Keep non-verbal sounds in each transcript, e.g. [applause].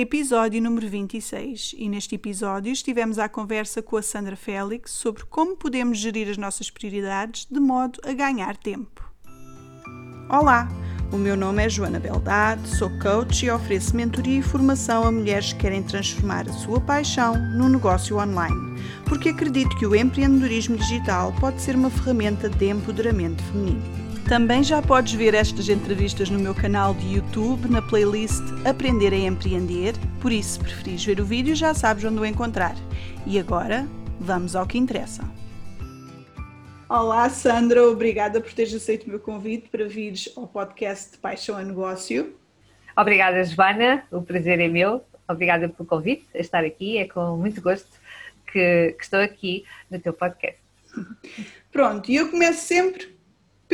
episódio número 26. E neste episódio estivemos à conversa com a Sandra Félix sobre como podemos gerir as nossas prioridades de modo a ganhar tempo. Olá, o meu nome é Joana Beldade, sou coach e ofereço mentoria e formação a mulheres que querem transformar a sua paixão num negócio online, porque acredito que o empreendedorismo digital pode ser uma ferramenta de empoderamento feminino. Também já podes ver estas entrevistas no meu canal de YouTube, na playlist Aprender a Empreender, por isso, se preferires ver o vídeo, já sabes onde o encontrar. E agora, vamos ao que interessa. Olá, Sandra, obrigada por teres aceito o meu convite para vires ao podcast de Paixão a Negócio. Obrigada, Joana, o prazer é meu. Obrigada pelo convite a estar aqui, é com muito gosto que, que estou aqui no teu podcast. Pronto, e eu começo sempre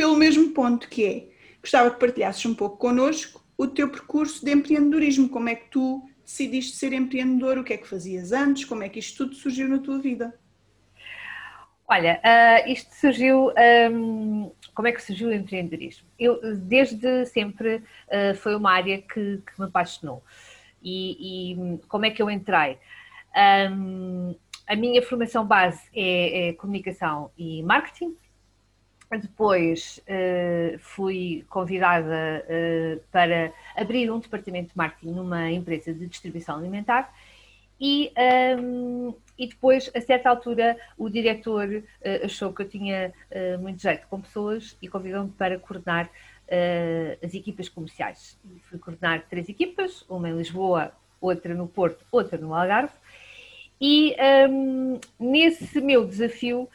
pelo mesmo ponto que é, gostava que partilhasses um pouco connosco o teu percurso de empreendedorismo, como é que tu decidiste ser empreendedor, o que é que fazias antes, como é que isto tudo surgiu na tua vida? Olha, uh, isto surgiu, um, como é que surgiu o empreendedorismo? Eu, desde sempre, uh, foi uma área que, que me apaixonou. E, e, como é que eu entrei? Um, a minha formação base é, é comunicação e marketing, depois uh, fui convidada uh, para abrir um departamento de marketing numa empresa de distribuição alimentar e, um, ehm, e depois, a certa altura, o diretor uh, achou que eu tinha muito jeito com pessoas e convidou-me para coordenar as equipas comerciais. Fui coordenar três equipas, uma em Lisboa, outra no Porto, outra no Algarve. E um, ehm, nesse meu desafio,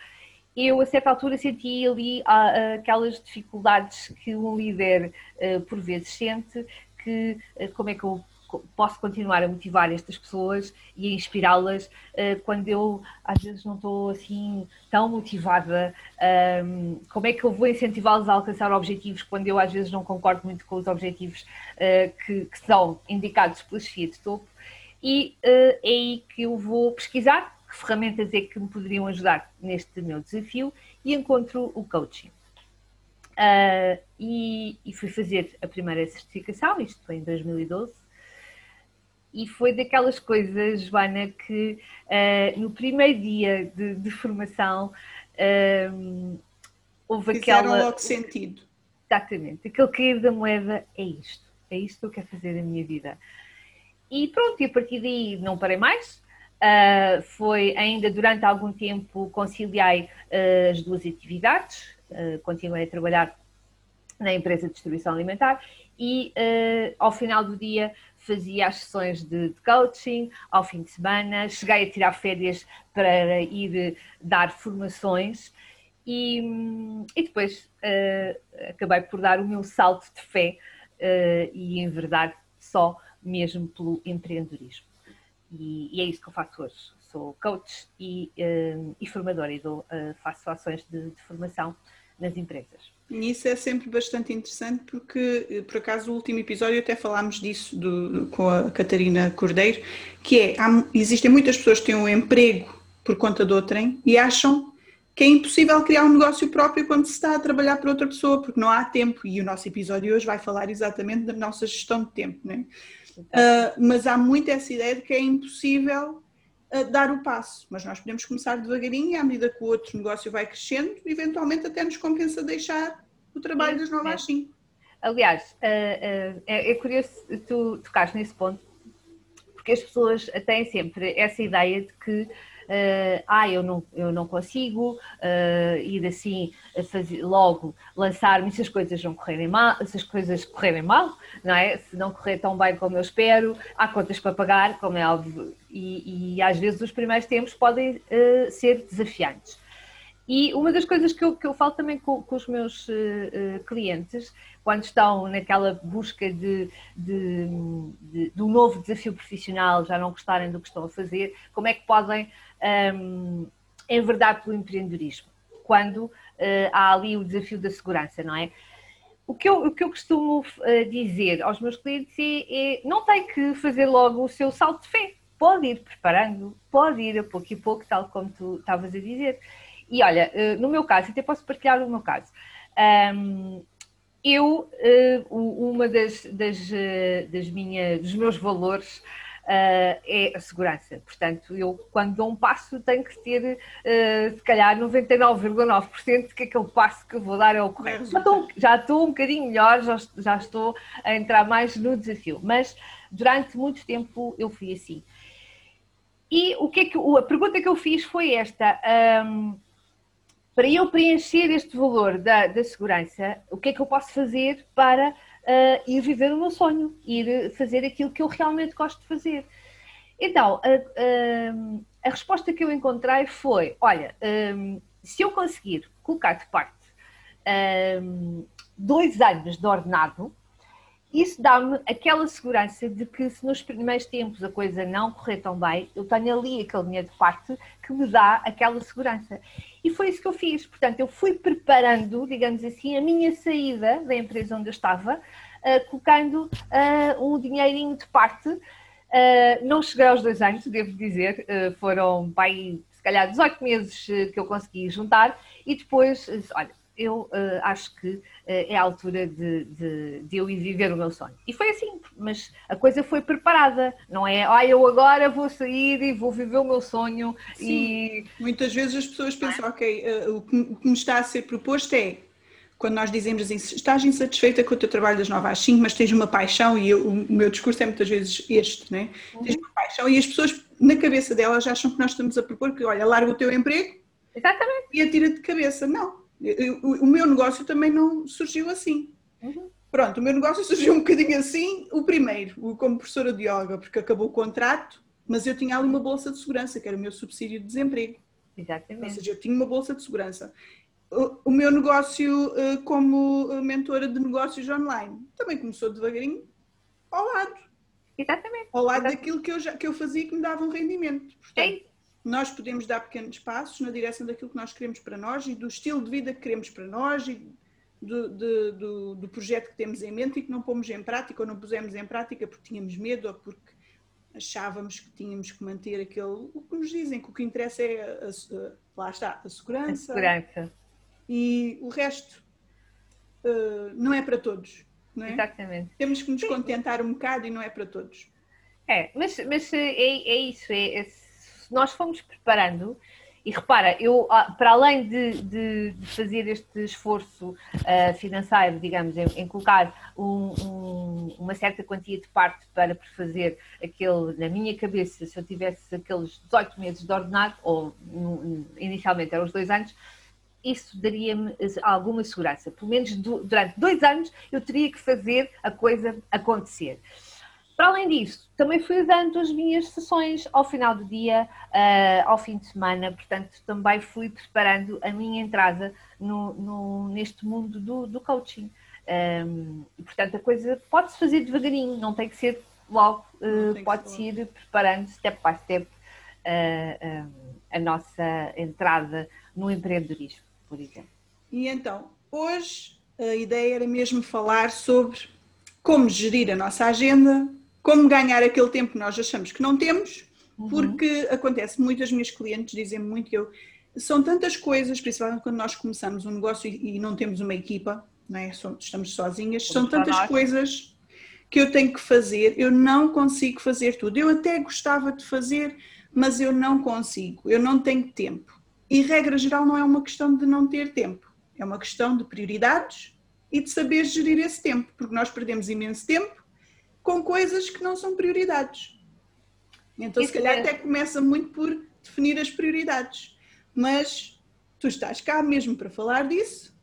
eu a certa altura senti ali ah, aquelas dificuldades que um líder ah, por vezes sente, que ah, como é que eu posso continuar a motivar estas pessoas e a inspirá-las quando eu às vezes não estou assim tão motivada, como é que eu vou incentivá-los a alcançar objetivos quando eu às vezes não concordo muito com os objetivos que, são indicados pela chefia de topo? E é aí que eu vou pesquisar que ferramentas é que me poderiam ajudar neste meu desafio e encontro o coaching. Uh, e, e, fui fazer a primeira certificação, isto foi em 2012, e foi daquelas coisas, Joana, que uh, no primeiro dia de, de formação uh, houve Fizeram aquela. logo sentido. Exatamente, aquele cair da moeda é isto, é isto que eu quero fazer na minha vida. E pronto, e a partir daí não parei mais, Uh, foi ainda durante algum tempo conciliei uh, as duas atividades, uh, continuei a trabalhar na empresa de distribuição alimentar e ao final do dia fazia as sessões de, de, coaching ao fim de semana, cheguei a tirar férias para ir dar formações e, e depois acabei por dar o meu salto de fé e enverdar só mesmo pelo empreendedorismo. E, e, é isso que eu faço hoje. Sou coach e, uh, e formadora e dou, uh, faço ações de, de, formação nas empresas. E isso é sempre bastante interessante porque, eh, por acaso, no último episódio até falámos disso do, com a Catarina Cordeiro, que é, há, existem muitas pessoas que têm um emprego por conta de outrem e acham que é impossível criar um negócio próprio quando se está a trabalhar para outra pessoa, porque não há tempo. E o nosso episódio hoje vai falar exatamente da nossa gestão de tempo, não é? Uh, mas há muito essa ideia de que é impossível uh, dar o passo. Mas nós podemos começar devagarinho e à medida que o outro negócio vai crescendo, eventualmente até nos compensa deixar o trabalho das 9 às 5. Aliás, uh, é, é, curioso tu tocares nesse ponto, porque as pessoas têm sempre essa ideia de que uh, ah, eu não, eu não consigo uh, ir assim fazer, logo lançar-me se as coisas não correrem mal, se as coisas correrem mal, não é? Se não correr tão bem como eu espero, há contas para pagar, como é óbvio, e, e às vezes os primeiros tempos podem uh, ser desafiantes. E uma das coisas que eu, que eu falo também com, com os meus uh, clientes, quando estão naquela busca de, de, de, de, um novo desafio profissional, já não gostarem do que estão a fazer, como é que podem um, enverdar pelo empreendedorismo? Quando uh, há ali o desafio da segurança, não é? O que eu, o que eu costumo dizer aos meus clientes é, é não tem que fazer logo o seu salto de fé. Pode ir preparando, pode ir a pouco e pouco, tal como tu estavas a dizer e olha, eh, no meu caso, até posso partilhar o meu caso. Um, eu, uma das, das, das dos meus valores é a segurança. Portanto, eu quando dou um passo tenho que ter, uh, se calhar, 99,9% de que aquele passo que eu vou dar é o correto. Já estou, já estou um bocadinho melhor, já, já estou a entrar mais no desafio, mas durante muito tempo eu fui assim. E o que é que, a pergunta que eu fiz foi esta. Um, para eu preencher este valor da, da segurança, o que é que eu posso fazer para uh, ir viver o meu sonho, ir fazer aquilo que eu realmente gosto de fazer? Então, a, a, a resposta que eu encontrei foi: olha, um, se eu conseguir colocar de parte um, dois anos de ordenado, isso dá-me aquela segurança de que se nos primeiros tempos a coisa não correr tão bem, eu tenho ali aquele dinheiro de parte que me dá aquela segurança. E foi isso que eu fiz. Portanto, eu fui preparando, digamos assim, a minha saída da empresa onde eu estava, uh, colocando uh, um dinheirinho de parte. Uh, não cheguei aos dois anos, devo dizer, foram, bem, se calhar, 18 meses que eu consegui juntar e depois, olha, eu uh, acho que uh, é a altura de, de, de, eu ir viver o meu sonho. E foi assim, mas a coisa foi preparada, não é? Ah, eu agora vou sair e vou viver o meu sonho. Sim. E... Muitas vezes as pessoas pensam, ok, uh, o, que, o, que, me está a ser proposto é. Quando nós dizemos assim, estás insatisfeita com o teu trabalho das 9 às 5, mas tens uma paixão, e eu, o meu discurso é muitas vezes este, né? Uhum. Tens uma paixão, e as pessoas, na cabeça delas, acham que nós estamos a propor que, olha, larga o teu emprego Exatamente. e atira de cabeça. Não, o meu negócio também não surgiu assim. Uhum. Pronto, o meu negócio [laughs] surgiu um bocadinho assim, o primeiro, como professora de yoga, porque acabou o contrato, mas eu tinha ali uma bolsa de segurança, que era o meu subsídio de desemprego. Exatamente. Ou seja, eu tinha uma bolsa de segurança. O, o meu negócio uh, como mentora de negócios online também começou devagarinho ao lado. Exatamente. Ao lado Exatamente. daquilo que eu, já, que eu fazia que me dava um rendimento. Portanto, é nós podemos dar pequenos passos na direção daquilo que nós queremos para nós e do estilo de vida que queremos para nós e do, do, do, do projeto que temos em mente e que não pomos em prática ou não pusemos em prática porque tínhamos medo ou porque achávamos que tínhamos que manter aquele. O que nos dizem que o que interessa é, a, a, lá está, a segurança. A segurança. E o resto uh, não é para todos. Não é? Exatamente. Temos que nos contentar um bocado e não é para todos. É, mas, mas é, é isso, é, é nós fomos preparando, e repara, eu, ah, para além de, de, fazer este esforço uh, financeiro, digamos, em, em colocar um, um, uma certa quantia de parte para fazer aquele, na minha cabeça, se eu tivesse aqueles 18 meses de ordenado, ou inicialmente eram os dois anos, isso daria-me alguma segurança. Pelo menos do, durante dois anos eu teria que fazer a coisa acontecer. Para além disso, também fui dando as minhas sessões ao final do dia, uh, ao fim de semana, portanto, também fui preparando a minha entrada no, no neste mundo do, do coaching. Um, e, portanto, a coisa pode-se fazer devagarinho, não tem que ser logo, uh, pode-se ir preparando step by step uh, a nossa entrada no empreendedorismo, por exemplo. E então, hoje a ideia era mesmo falar sobre como gerir a nossa agenda como ganhar aquele tempo que nós achamos que não temos, uhum. porque acontece, muitas minhas clientes dizem muito que eu. São tantas coisas, principalmente quando nós começamos um negócio e, e não temos uma equipa, não é? estamos sozinhas, são tantas coisas que eu tenho que fazer, eu não consigo fazer tudo. Eu até gostava de fazer, mas eu não consigo, eu não tenho tempo. E regra geral não é uma questão de não ter tempo, é uma questão de prioridades e de saber gerir esse tempo, porque nós perdemos imenso tempo com coisas que não são prioridades. Então, Isso se calhar, é. até começa muito por definir as prioridades. Mas tu estás cá mesmo para falar disso.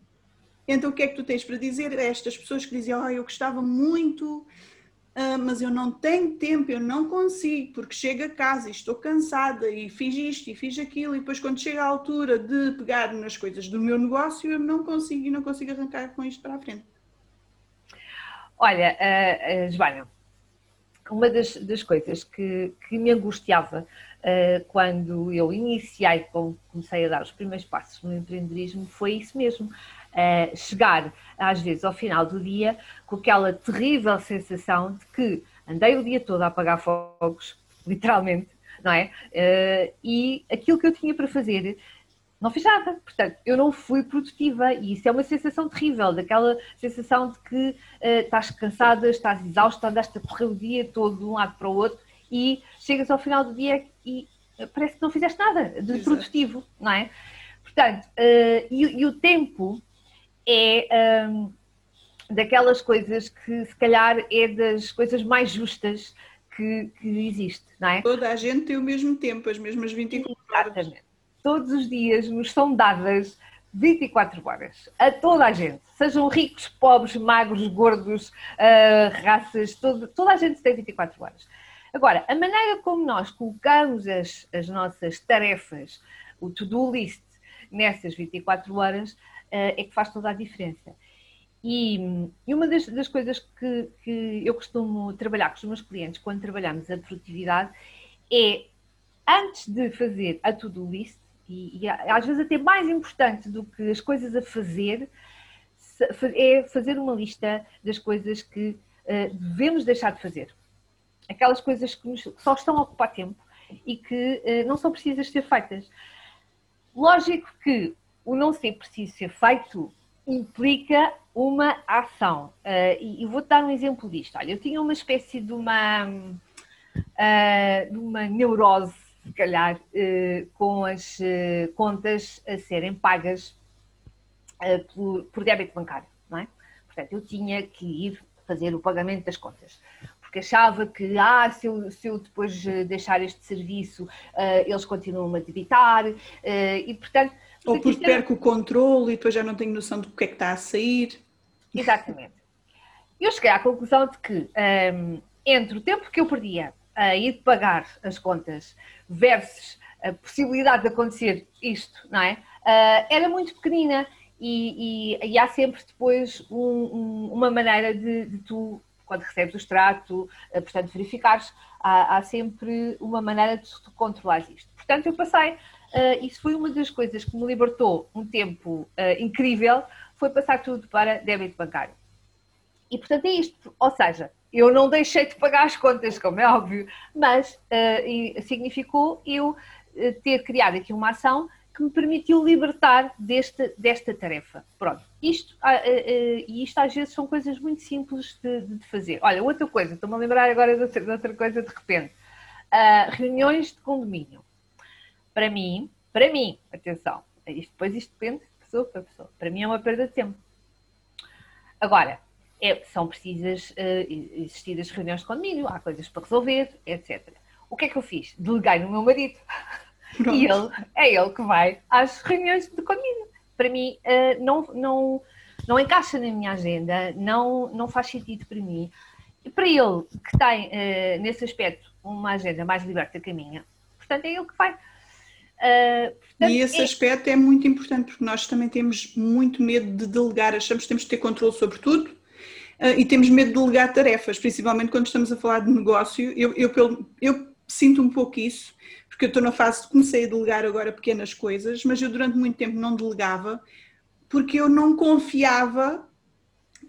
Então, o que é que tu tens para dizer a estas pessoas que oh, eu gostava muito, uh, mas eu não tenho tempo, eu não consigo, porque chego a casa e estou cansada e fiz isto e fiz aquilo, e depois, quando chega a altura de pegar nas coisas do meu negócio, eu não consigo e não consigo arrancar com isto para a frente. Olha, uh, uh, Joana, uma das, das coisas que, que, me angustiava uh, quando eu iniciei, comecei a dar os primeiros passos no empreendedorismo, foi isso mesmo. Uh, chegar, às vezes, ao final do dia com aquela terrível sensação de que andei o dia todo a apagar fogos, [laughs] literalmente, não é? Uh, e aquilo que eu tinha para fazer não fiz nada. Portanto, eu não fui produtiva e isso é uma sensação terrível, daquela sensação de que uh, estás cansada, estás exausta, andaste a correr o dia todo de um lado para o outro e chegas ao final do dia e parece que não fizeste nada de Exato. produtivo, não é? Portanto, uh, e, e, o tempo é um, daquelas coisas que se calhar é das coisas mais justas que, que existe, não é? Toda a gente tem o mesmo tempo, as mesmas 24 horas. Exatamente. Todos os dias nos são dadas 24 horas a toda a gente, sejam ricos, pobres, magros, gordos, uh, raças, todo, toda a gente tem 24 horas. Agora, a maneira como nós colocamos as, as nossas tarefas, o to-do list, nessas 24 horas, uh, é que faz toda a diferença. E, e uma das, das coisas que, que, eu costumo trabalhar com os meus clientes quando trabalhamos a produtividade é, antes de fazer a to-do list, e, e, às vezes até mais importante do que as coisas a fazer, é fazer uma lista das coisas que uh, devemos deixar de fazer. Aquelas coisas que, nos, que, só estão a ocupar tempo e que uh, não são precisas ser feitas. Lógico que o não ser preciso ser feito implica uma ação. Uh, e, e vou-te dar um exemplo disto. Olha, eu tinha uma espécie de uma, de uma neurose, se calhar, uh, com as contas a serem pagas por, por débito bancário, não é? Portanto, eu tinha que ir fazer o pagamento das contas porque achava que ah, se, eu, se eu depois deixar este serviço, uh, eles continuam a debitar, uh, e portanto ou porque perco o controle e depois já não tenho noção do que é que está a sair. Exatamente. Eu cheguei à conclusão de que um, entre o tempo que eu perdia a ir pagar as contas versus a possibilidade de acontecer isto, não é? Uh, era muito pequenina e, e, e há sempre depois um, um, uma maneira de, de, tu, quando recebes o extrato, uh, portanto, verificares, há, há, sempre uma maneira de tu controlares isto. Portanto, eu passei uh, isso foi uma das coisas que me libertou um tempo incrível, foi passar tudo para débito bancário. E portanto é isto, ou seja, eu não deixei de pagar as contas, como é óbvio, mas uh, significou eu ter criado aqui uma ação que me permitiu libertar desta, desta tarefa. Pronto, isto, e isto às vezes são coisas muito simples de, de fazer. Olha, outra coisa, estou-me a lembrar agora de outra coisa de repente. Uh, reuniões de condomínio. Para mim, para mim, atenção, isto, depois isto depende de pessoa para pessoa. Para mim é uma perda de tempo. Agora, é, são precisas uh, existir as reuniões de condomínio, há coisas para resolver, etc. O que é que eu fiz? Deleguei no meu marido. [laughs] Pronto. E ele, é ele que vai às reuniões de condomínio. Para mim, uh, não, não, não encaixa na minha agenda, não, não faz sentido para mim. E para ele, que tem, uh, nesse aspecto, uma agenda mais liberta que a minha, portanto, é ele que vai. Uh, portanto, e esse é... aspecto é muito importante porque nós também temos muito medo de delegar, achamos que temos que ter controle sobre tudo e temos medo de delegar tarefas, principalmente quando estamos a falar de negócio. Eu, eu, eu, sinto um pouco isso, porque eu estou na fase de comecei a delegar agora pequenas coisas, mas eu durante muito tempo não delegava porque eu não confiava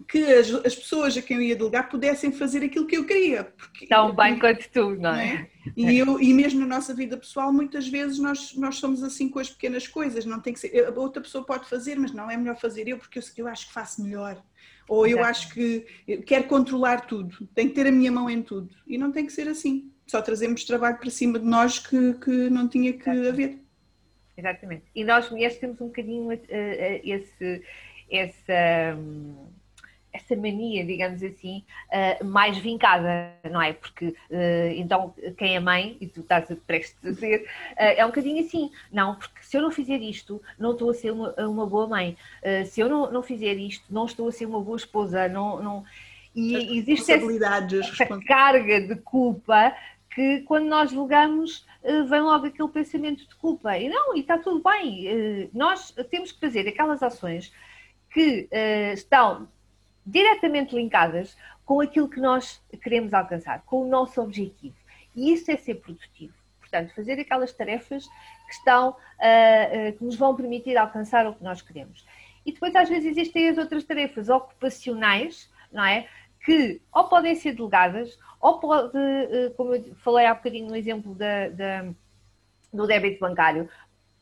que as, as, pessoas a quem eu ia delegar pudessem fazer aquilo que eu queria. Porque, Tão bem quanto tu, não é? Não é? E, eu, e mesmo na nossa vida pessoal, muitas vezes nós, nós somos assim com as pequenas coisas, não tem que ser. A outra pessoa pode fazer, mas não é melhor fazer eu porque eu, eu acho que faço melhor. Ou eu acho que eu quero controlar tudo, tenho que ter a minha mão em tudo. E não tem que ser assim. Só trazemos trabalho para cima de nós que, que não tinha que Exatamente. haver. Exatamente. E nós mulheres temos um bocadinho uh, uh, esse, essa. Um essa mania, digamos assim, uh, mais vincada, não é? Porque uh, então quem é mãe, e tu estás prestes a dizer, uh, é um bocadinho assim, não, porque se eu não fizer isto, não estou a ser uma, uma boa mãe, se eu não, não fizer isto, não estou a ser uma boa esposa, não. não... E existe essa, essa carga de culpa que quando nós julgamos vem logo aquele pensamento de culpa. E não, e está tudo bem. Nós temos que fazer aquelas ações que estão diretamente linkadas com aquilo que nós queremos alcançar, com o nosso objetivo. E isso é ser produtivo. Portanto, fazer aquelas tarefas que estão, uh, uh, que nos vão permitir alcançar o que nós queremos. E depois, às vezes, existem as outras tarefas ocupacionais, não é? Que ou podem ser delegadas, ou pode, uh, como eu falei há bocadinho no exemplo da, da, do débito bancário,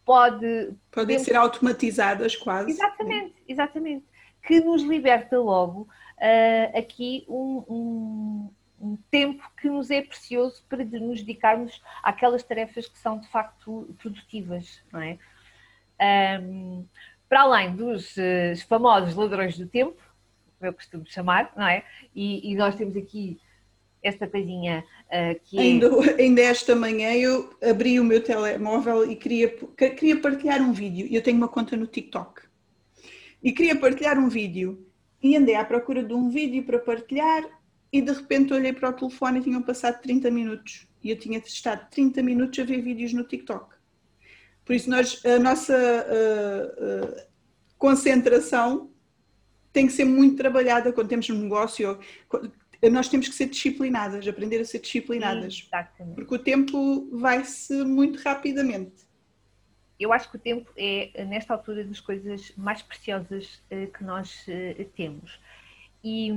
pode. Podem ser automatizadas quase. Exatamente, exatamente que nos liberta logo uh, aqui um, um, um, tempo que nos é precioso para nos dedicarmos àquelas tarefas que são de facto produtivas, não é? Um, para além dos uh, famosos ladrões do tempo, como eu costumo chamar, não é? E, e nós temos aqui esta coisinha uh, que ainda, é... ainda esta manhã eu abri o meu telemóvel e queria, queria partilhar um vídeo. Eu tenho uma conta no TikTok. E queria partilhar um vídeo. E andei à procura de um vídeo para partilhar e de repente olhei para o telefone e tinham passado 30 minutos. E eu tinha estado 30 minutos a ver vídeos no TikTok. Por isso nós, a nossa uh, uh, concentração tem que ser muito trabalhada quando temos um negócio nós temos que ser disciplinadas, aprender a ser disciplinadas. Exatamente. Porque o tempo vai-se muito rapidamente. Eu acho que o tempo é, nesta altura, das coisas mais preciosas uh, que nós uh, temos. E,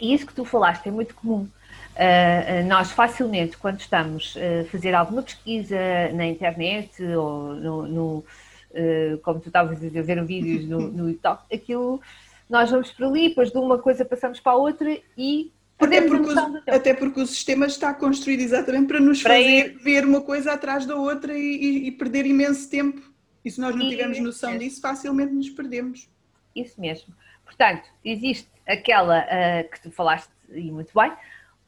e, isso que tu falaste é muito comum. Uh, nós facilmente, quando estamos a fazer alguma pesquisa na internet ou no, no como tu estavas a dizer, ver vídeos no, no [laughs] YouTube, aquilo nós vamos para ali, depois de uma coisa passamos para a outra e até porque, o, até porque o sistema está construído exatamente para nos para fazer ir. ver uma coisa atrás da outra e, e, e, perder imenso tempo. E se nós não tivermos noção disso, facilmente nos perdemos. Isso mesmo. Portanto, existe aquela uh, que tu falaste e muito bem,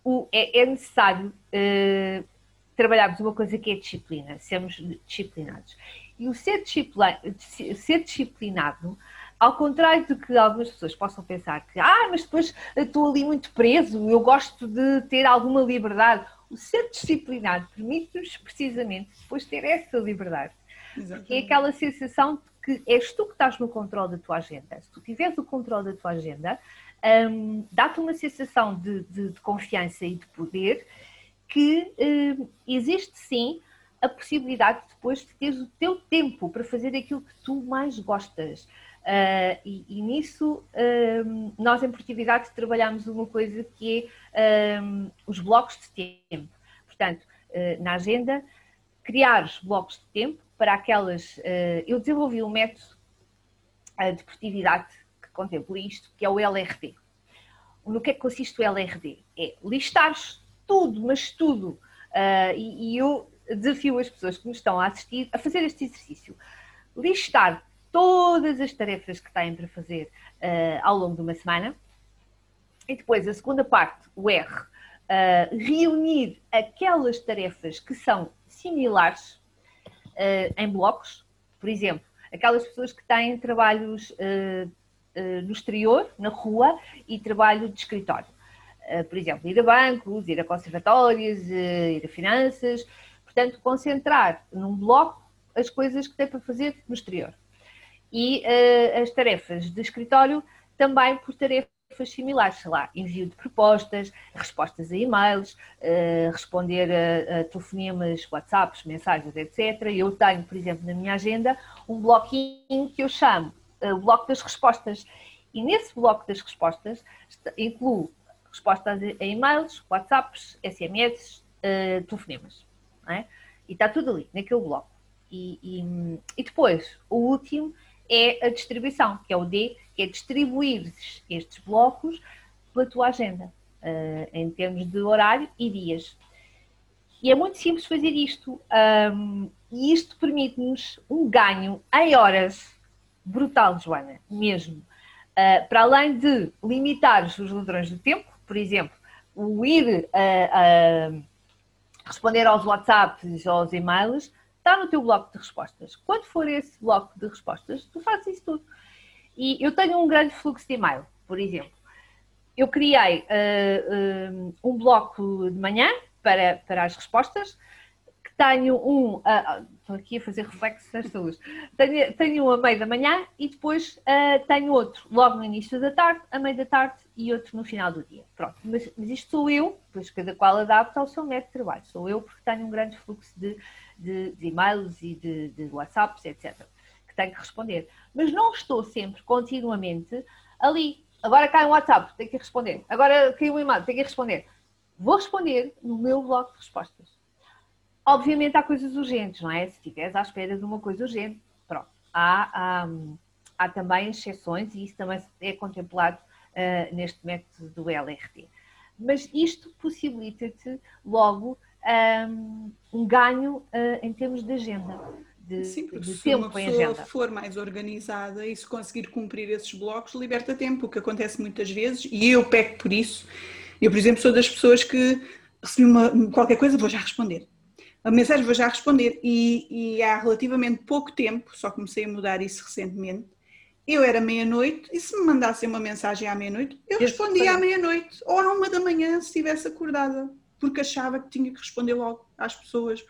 o, é, é necessário uh, trabalharmos uma coisa que é disciplina, sermos disciplinados. E o ser, disciplina, ser disciplinado ao contrário do que algumas pessoas possam pensar que, ah, mas depois estou ali muito preso, eu gosto de ter alguma liberdade. O ser disciplinado permite-nos precisamente depois ter essa liberdade. Exatamente. Que é aquela sensação de que és tu que estás no controle da tua agenda. Se tu tiveres o controle da tua agenda, um, dá-te uma sensação de, de, de, confiança e de poder que um, existe sim a possibilidade depois de teres o teu tempo para fazer aquilo que tu mais gostas. Uh, e, e, nisso, um, nós em Produtividade trabalhamos uma coisa que é um, os blocos de tempo. Portanto, uh, na agenda, criar os blocos de tempo para aquelas. Uh, eu desenvolvi um método de produtividade que contempla isto, que é o LRD. No que é que consiste o LRD? É listar tudo, mas tudo. E, e eu desafio as pessoas que nos estão a assistir a fazer este exercício. Listar todas as tarefas que têm para fazer uh, ao longo de uma semana. E depois, a segunda parte, o R, uh, reunir aquelas tarefas que são similares uh, em blocos. Por exemplo, aquelas pessoas que têm trabalhos no exterior, na rua, e trabalho de escritório. por exemplo, ir a bancos, ir a conservatórios, ir a finanças. Portanto, concentrar num bloco as coisas que tem para fazer no exterior e uh, as tarefas de escritório também por tarefas similares, sei lá, envio de propostas, respostas a e-mails, uh, responder a, a, telefonemas, WhatsApps, mensagens, etc. Eu tenho, por exemplo, na minha agenda um bloquinho que eu chamo uh, bloco das respostas. E nesse bloco das respostas incluo respostas a e-mails, WhatsApps, SMS, uh, telefonemas. É? E está tudo ali, naquele bloco. E, e, e depois, o último é a distribuição, que é o D, que é distribuir estes blocos pela tua agenda, uh, em termos de horário e dias. E é muito simples fazer isto. Um, e isto permite-nos um ganho em horas brutal, Joana, mesmo. Uh, para além de limitar os ladrões do tempo, por exemplo, o ir a uh, responder aos WhatsApps, aos e-mails, está no teu bloco de respostas. Quando for esse bloco de respostas, tu fazes isso tudo. E eu tenho um grande fluxo de e-mail, por exemplo. Eu criei uh, uh, um bloco de manhã para, para as respostas, que tenho um. Uh, estou aqui a fazer reflexos esta luz. Tenho, tenho um a meio da manhã e depois tenho outro logo no início da tarde, a meio da tarde e outro no final do dia. Pronto, mas, mas isto sou eu, pois cada qual adapta ao seu método de trabalho. Sou eu porque tenho um grande fluxo de de, de e-mails e de, de WhatsApps, etc., que tenho que responder. Mas não estou sempre, continuamente, ali. Agora cai um WhatsApp, tenho que responder. Agora cai um e-mail, tenho que responder. Vou responder no meu bloco de respostas. Obviamente há coisas urgentes, não é? Se estiveres à espera de uma coisa urgente, pronto. Há, há, há também exceções e isso também é contemplado uh, neste método do LRT. mas isto possibilita-te logo um, um ganho uh, em termos de agenda. De, Sim, porque de se tempo uma pessoa for mais organizada e se conseguir cumprir esses blocos, liberta tempo, o que acontece muitas vezes, e eu peco por isso. Eu, por exemplo, sou das pessoas que recebi uma, qualquer coisa, vou já responder. A mensagem vou já responder. E, e há relativamente pouco tempo, só comecei a mudar isso recentemente, eu era meia-noite e se me mandassem uma mensagem à meia-noite, eu respondia à meia-noite ou à uma da manhã se estivesse acordada, porque achava que tinha que responder logo às pessoas.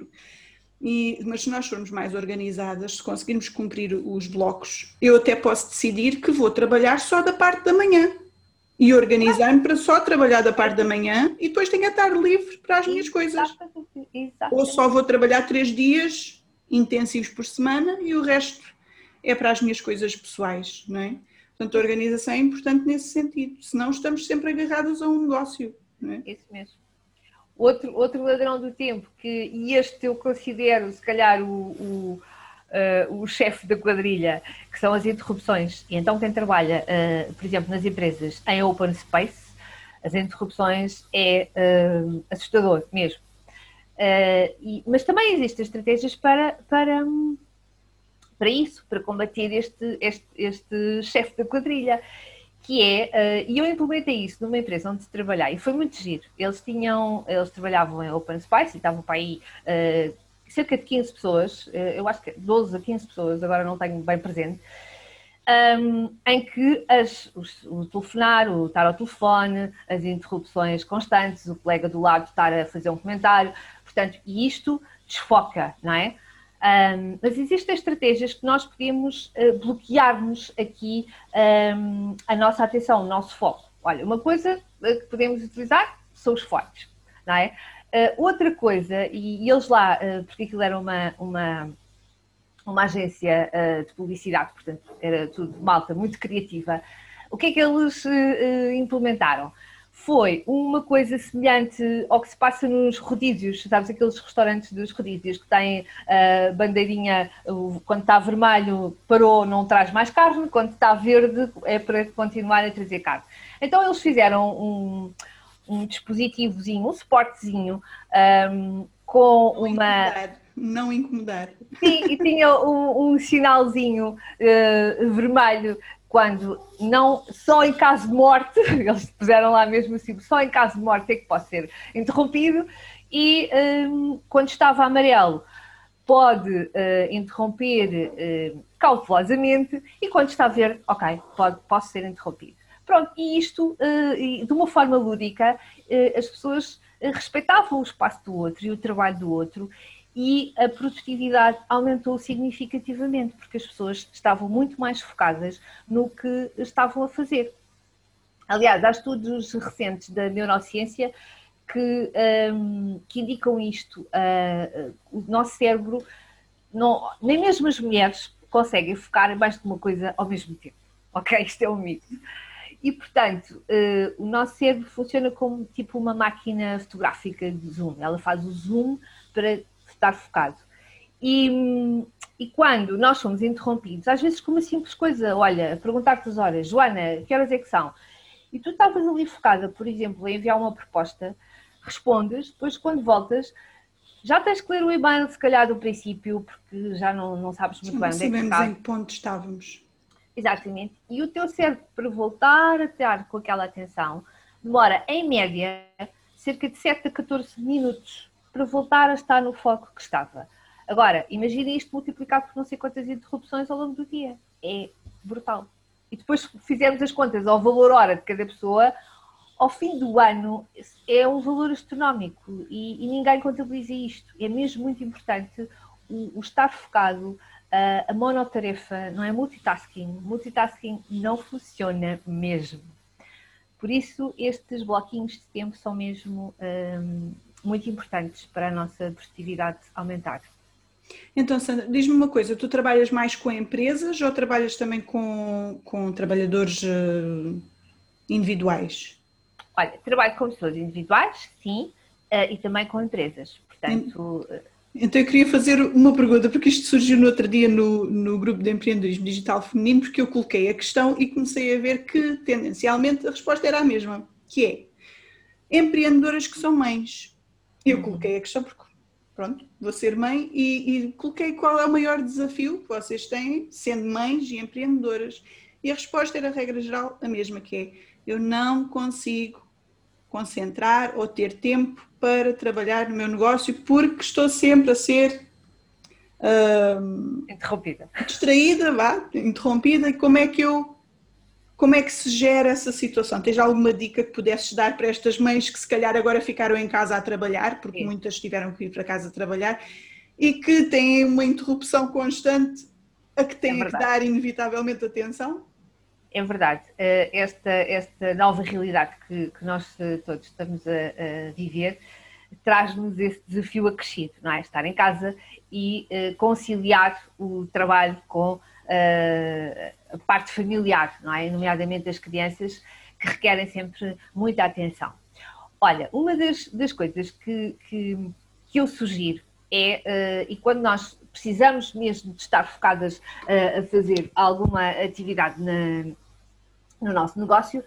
E, mas se nós formos mais organizadas, se conseguirmos cumprir os blocos, eu até posso decidir que vou trabalhar só da parte da manhã e organizar-me para só trabalhar da parte da manhã e depois tenho a tarde livre para as minhas coisas. Exatamente. Ou só vou trabalhar três dias intensivos por semana e o resto é para as minhas coisas pessoais, não é? Portanto, a organização é importante nesse sentido, senão estamos sempre agarrados a um negócio, é? Isso mesmo. Outro, outro ladrão do tempo, que, e este eu considero, se calhar, o, o, uh, o chefe da quadrilha, que são as interrupções. E então, quem trabalha, uh, por exemplo, nas empresas em open space, as interrupções é uh, assustador mesmo. E, mas também existem estratégias para, para, para isso, para combater este, este, este chefe da quadrilha, que é, uh, e eu implementei isso numa empresa onde trabalhei, e foi muito giro. Eles tinham, eles trabalhavam em Open Space e estavam para aí uh, cerca de 15 pessoas, uh, eu acho que 12 a 15 pessoas, agora não tenho bem presente, um, em que as, o, o telefonar, o estar ao telefone, as interrupções constantes, o colega do lado estar a fazer um comentário, portanto, e isto desfoca, não é? Um, mas existem estratégias que nós podemos uh, bloquear-nos aqui um, a nossa atenção, o nosso foco. Olha, uma coisa uh, que podemos utilizar são os fones, não é? Uh, outra coisa, e, e eles lá, porque aquilo era uma, uma, uma agência de publicidade, portanto era tudo malta muito criativa, o que é que eles implementaram? Foi uma coisa semelhante ao que se passa nos rodízios, sabes, aqueles restaurantes dos rodízios que têm a uh, bandeirinha, uh, quando está vermelho parou, não traz mais carne, quando está verde é para continuar a trazer carne. Então eles fizeram um, um dispositivozinho, um suportezinho um, com não uma... Incomodar. Não incomodar. Sim, e tinha um, um sinalzinho uh, vermelho quando não, só em caso de morte, [laughs] eles puseram lá mesmo assim, só em caso de morte é que pode ser interrompido, e um, quando estava amarelo, pode uh, interromper uh, cautelosamente, e quando está verde, ok, pode, posso ser interrompido. Pronto, e isto, uh, de uma forma lúdica, as pessoas respeitavam o espaço do outro e o trabalho do outro, e a produtividade aumentou significativamente, porque as pessoas estavam muito mais focadas no que estavam a fazer. Aliás, há estudos recentes da neurociência que, um, que indicam isto. Uh, o nosso cérebro, não, nem mesmo as mulheres conseguem focar em mais de uma coisa ao mesmo tempo. Ok? Isto é um mito. E, portanto, uh, o nosso cérebro funciona como tipo uma máquina fotográfica de zoom. Ela faz o zoom para estar focado. E, e quando nós somos interrompidos, às vezes com uma simples coisa, olha, perguntar-te as horas, Joana, que horas é que são? E tu estavas ali focada, por exemplo, em enviar uma proposta, respondes, depois quando voltas, já tens que ler o e-mail, se calhar, do princípio, porque já não, não sabes muito bem onde é que está. em que ponto estávamos. Exatamente. E o teu cérebro, para voltar a estar com aquela atenção, demora, em média, cerca de 7 a 14 minutos para voltar a estar no foco que estava. Agora, imagine isto multiplicado por não sei quantas interrupções ao longo do dia. É brutal. E depois fizemos as contas ao valor hora de cada pessoa, ao fim do ano é um valor astronómico e, e ninguém contabiliza isto. É mesmo muito importante o, o estar focado, a, a monotarefa, não é multitasking. Multitasking não funciona mesmo. Por isso, estes bloquinhos de tempo são mesmo hum, muito importantes para a nossa produtividade aumentar. Então, Sandra, diz-me uma coisa: tu trabalhas mais com empresas ou trabalhas também com, com trabalhadores uh, individuais? Olha, trabalho com pessoas individuais, sim, uh, e também com empresas. Portanto. Então eu queria fazer uma pergunta, porque isto surgiu no outro dia no, no grupo de empreendedorismo digital feminino, porque eu coloquei a questão e comecei a ver que tendencialmente a resposta era a mesma, que é empreendedoras que são mães. Eu coloquei a questão porque, pronto, vou ser mãe e, e coloquei qual é o maior desafio que vocês têm sendo mães e empreendedoras. E a resposta era, a regra geral, a mesma, que é eu não consigo concentrar ou ter tempo para trabalhar no meu negócio porque estou sempre a ser uh, interrompida, distraída, vá, interrompida. E como é que eu como é que se gera essa situação? Tens alguma dica que pudesses dar para estas mães que se calhar agora ficaram em casa a trabalhar, porque Sim. muitas tiveram que ir para casa a trabalhar, e que têm uma interrupção constante a que têm é que dar inevitavelmente atenção? é verdade. Eh, esta, esta nova realidade que, que nós eh, todos estamos a, a viver traz-nos esse desafio acrescido, não é? Estar em casa e uh, conciliar o trabalho com a parte familiar, não é? Nomeadamente as crianças que requerem sempre muita atenção. Olha, uma das, das coisas que, que, que eu sugiro é, uh, e quando nós precisamos mesmo de estar focadas uh, a fazer alguma atividade na, no nosso negócio,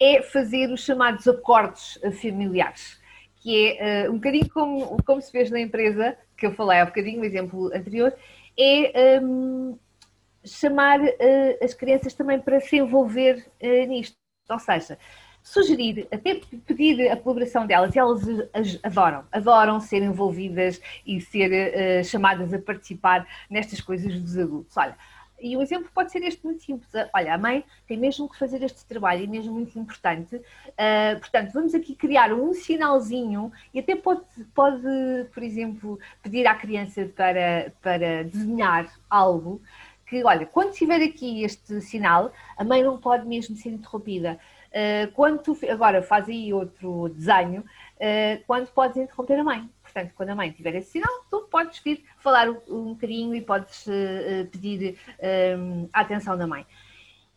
é fazer os chamados acordos familiares, que é uh, um bocadinho como, como se fez na empresa, que eu falei há bocadinho, no exemplo anterior, é um, chamar uh, as crianças também para se envolver uh, nisto. Ou seja, sugerir, até pedir a colaboração delas, e elas adoram, adoram ser envolvidas e ser uh, chamadas a participar nestas coisas dos adultos. Olha, e o exemplo pode ser este muito simples. Olha, a mãe tem mesmo que fazer este trabalho, e mesmo muito importante. Uh, portanto, vamos aqui criar um sinalzinho e até pode, pode, por exemplo, pedir à criança para, para desenhar algo que, olha, quando tiver aqui este sinal, a mãe não pode mesmo ser interrompida. Uh, quando tu, agora faz aí outro desenho, uh, quando podes interromper a mãe. Portanto, quando a mãe tiver esse sinal, tu podes vir falar um, um bocadinho e podes uh, pedir a atenção da mãe.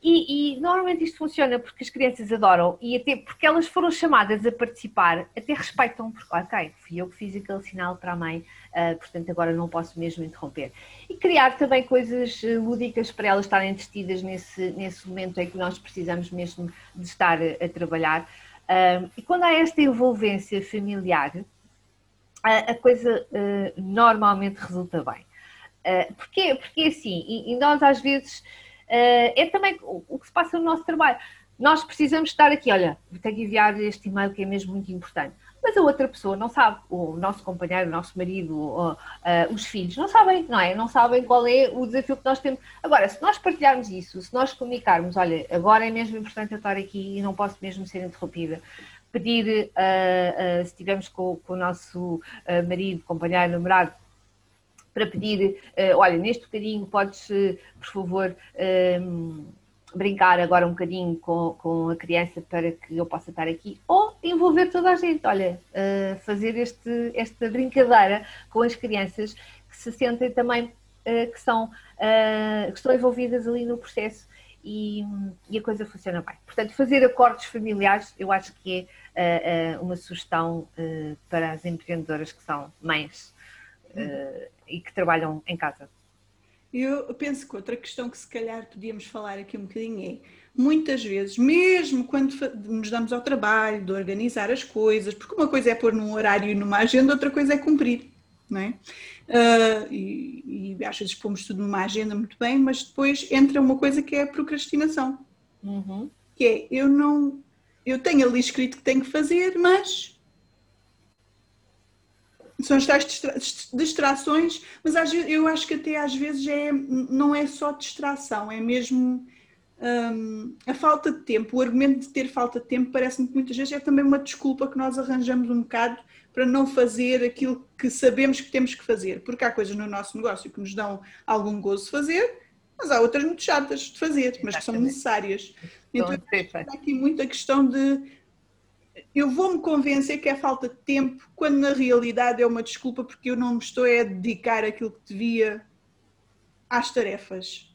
E, e, normalmente isto funciona porque as crianças adoram e até porque elas foram chamadas a participar, até respeitam, porque, ok, fui eu que fiz aquele sinal para a mãe, uh, portanto agora não posso mesmo interromper. E criar também coisas eh, lúdicas para elas estarem entretidas nesse, nesse momento em que nós precisamos mesmo de estar a, a trabalhar. Uh, e quando há esta envolvência familiar, a, a coisa uh, normalmente resulta bem. Uh, porquê? Porque assim, e, e nós às vezes é também o, que se passa no nosso trabalho. Nós precisamos estar aqui, olha, ter que enviar este e-mail que é mesmo muito importante. Mas a outra pessoa não sabe, o nosso companheiro, o nosso marido, uh, os filhos, não sabem, não é? Não sabem qual é o desafio que nós temos. Agora, se nós partilharmos isso, se nós comunicarmos, olha, agora é mesmo importante eu estar aqui e não posso mesmo ser interrompida, pedir, uh, uh, se estivermos com, com, o nosso marido, companheiro, namorado, para pedir, uh, olha, neste bocadinho podes, uh, por favor, um, brincar agora um bocadinho com, com a criança para que eu possa estar aqui, ou envolver toda a gente, olha, uh, fazer este, esta brincadeira com as crianças que se sentem também que, são, que estão envolvidas ali no processo e, e, a coisa funciona bem. Portanto, fazer acordos familiares eu acho que é uma sugestão para as empreendedoras que são mães uh, e que trabalham em casa. Eu penso que outra questão que se calhar podíamos falar aqui um bocadinho é, muitas vezes, mesmo quando nos damos ao trabalho de organizar as coisas, porque uma coisa é pôr num horário e numa agenda, outra coisa é cumprir, não é? Uh, e, e às vezes pomos tudo numa agenda muito bem, mas depois entra uma coisa que é a procrastinação. Uhum. Que é, eu não, eu tenho ali escrito que tenho que fazer, mas são as tais distrações, mas eu acho que até às vezes é, não é só distração, é mesmo hum, a falta de tempo. O argumento de ter falta de tempo parece-me que muitas vezes é também uma desculpa que nós arranjamos um bocado para não fazer aquilo que sabemos que temos que fazer, porque há coisas no nosso negócio que nos dão algum gozo fazer, mas há outras muito chatas de fazer, mas que são necessárias. Então, há aqui muita questão de eu vou-me convencer que é falta de tempo, quando na realidade é uma desculpa porque eu não me estou a dedicar aquilo que devia às tarefas.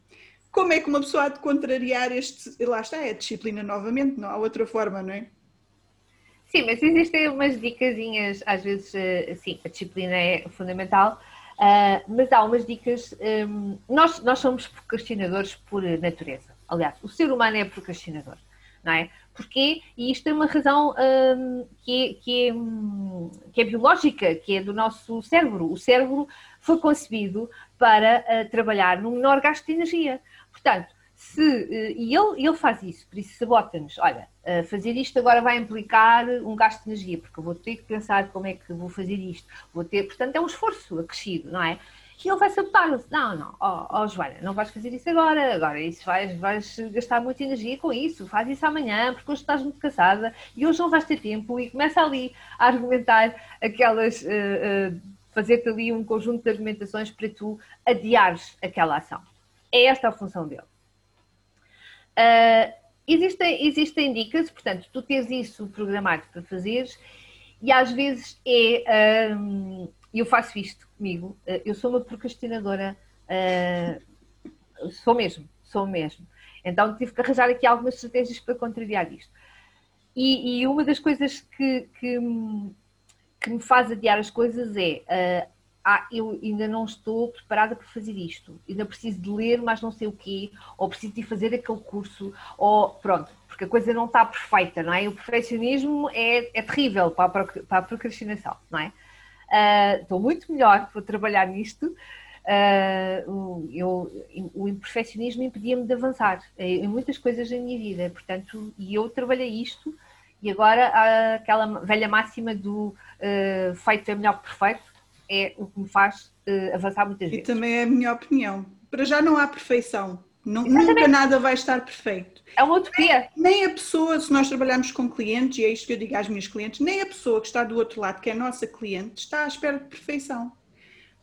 Como é que uma pessoa há de contrariar este. Lá está, é a disciplina novamente, não há outra forma, não é? Sim, mas existem umas dicasinhas, às vezes, eh, sim, a disciplina é fundamental, eh, mas há umas dicas. Ehm, nós, nós somos procrastinadores por natureza. Aliás, o ser humano é procrastinador, não é? Porquê? E isto tem uma razão hum, que, é, que, é, hum, que é biológica, que é do nosso cérebro. O cérebro foi concebido para uh, trabalhar no menor gasto de energia. Portanto, se, uh, e ele, ele faz isso, por isso sabota-nos, olha, uh, fazer isto agora vai implicar um gasto de energia, porque eu vou ter que pensar como é que vou fazer isto, vou ter, portanto é um esforço acrescido, não é? E ele vai sabotar-se. Não, não, ó oh, oh, Joana, não vais fazer isso agora, agora isso vais, vais gastar muita energia com isso, faz isso amanhã, porque hoje estás muito cansada e hoje não vais ter tempo e começa ali a argumentar aquelas, uh, uh, fazer-te ali um conjunto de argumentações para tu adiares aquela ação. É esta a função dele. Uh, existem, existem dicas, portanto, tu tens isso programado para fazeres e às vezes é. Um, eu faço isto comigo. Uh, eu sou uma procrastinadora, uh, sou mesmo, sou mesmo. Então tive que arranjar aqui algumas estratégias para contrariar isto. E, e uma das coisas que, que, que, me faz adiar as coisas é ah, eu ainda não estou preparada para fazer isto, ainda preciso de ler mais não sei o quê, ou preciso de fazer aquele curso, ou pronto, porque a coisa não está perfeita, não é? O perfeccionismo é, é terrível para a, para a procrastinação, não é? Uh, estou muito melhor, vou trabalhar nisto. Uh, eu, o imperfeccionismo impedia-me de avançar em, muitas coisas da minha vida, portanto, e eu trabalhei isto, e agora aquela velha máxima do uh, feito é melhor que perfeito é o que me faz avançar muitas vezes. E também é a minha opinião. Para já não há perfeição. Não, nunca nada vai estar perfeito. É uma utopia. Nem, nem, a pessoa, se nós trabalharmos com clientes, e é isto que eu digo às minhas clientes, nem a pessoa que está do outro lado, que é a nossa cliente, está à espera de perfeição.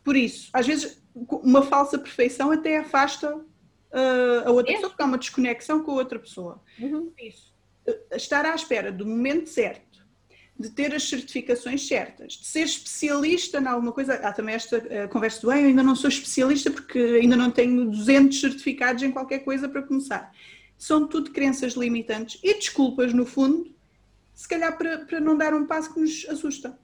Por isso, às vezes, uma falsa perfeição até afasta uh, a outra é. pessoa, porque há uma desconexão com a outra pessoa. Uhum. Por isso, uh, estar à espera do momento certo de ter as certificações certas, de ser especialista em alguma coisa. Há também esta uh, conversa do eu ainda não sou especialista porque ainda não tenho 200 certificados em qualquer coisa para começar. São tudo crenças limitantes e desculpas, no fundo, se calhar para, para não dar um passo que nos assusta.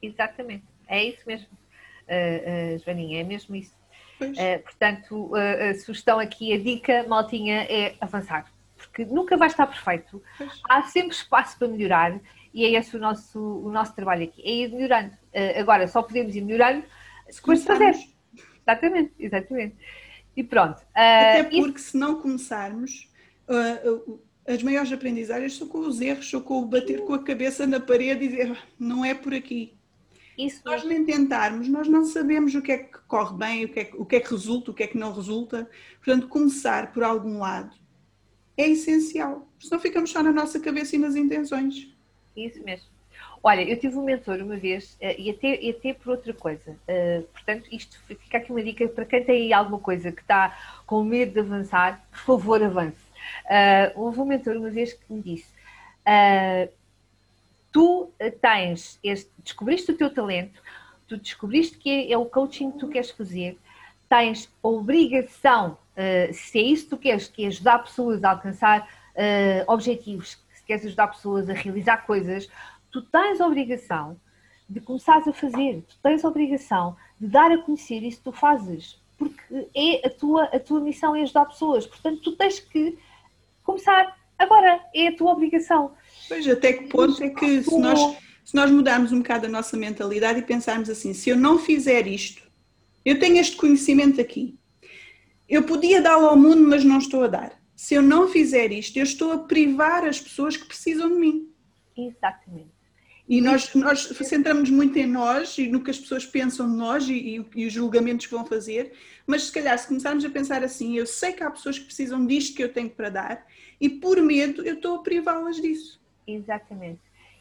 Exatamente, é isso mesmo, uh, uh, Joaninha, é mesmo isso. Uh, portanto, a sugestão aqui, a dica, maltinha, é avançar, porque nunca vai estar perfeito. Pois. Há sempre espaço para melhorar e é esse o nosso, o nosso trabalho aqui, é ir melhorando. Uh, agora, só podemos ir melhorando se fazer. Exatamente, exatamente. E pronto. Uh, Até porque isso... se não começarmos, uh, as maiores aprendizagens são com os erros, são com o bater com a cabeça na parede e dizer não é por aqui. Isso. Se nós nem tentarmos, nós não sabemos o que é que corre bem, o que é que, o que, é que resulta, o que é que não resulta. Portanto, começar por algum lado é essencial. Senão ficamos só na nossa cabeça e nas intenções. Isso mesmo. Olha, eu tive um mentor uma vez, uh, e, até, e até por outra coisa. Uh, portanto, isto fica aqui uma dica para quem tem aí alguma coisa que está com medo de avançar, por favor, avance. Uh, houve um mentor uma vez que me disse: Tu tens, este, descobriste o teu talento, tu descobriste que é, é, o coaching que tu queres fazer, tens a obrigação, se é isso que tu queres, que é ajudar pessoas a alcançar objetivos queres ajudar pessoas a realizar coisas, tu tens a obrigação de começares a fazer, tu tens a obrigação de dar a conhecer isso que tu fazes, porque é a tua, a tua missão é ajudar pessoas, portanto tu tens que começar agora, é a tua obrigação. Pois, até que ponto é que se nós, se nós mudarmos um bocado a nossa mentalidade e pensarmos assim, se eu não fizer isto, eu tenho este conhecimento aqui, eu podia dá-lo ao mundo, mas não estou a dar se eu não fizer isto, eu estou a privar as pessoas que precisam de mim. Exatamente. E nós, nós centramos muito em nós e no que as pessoas pensam de nós e, e, e, os julgamentos que vão fazer, mas se calhar se começarmos a pensar assim, eu sei que há pessoas que precisam disto que eu tenho para dar e por medo eu estou a privá-las disso. Exatamente.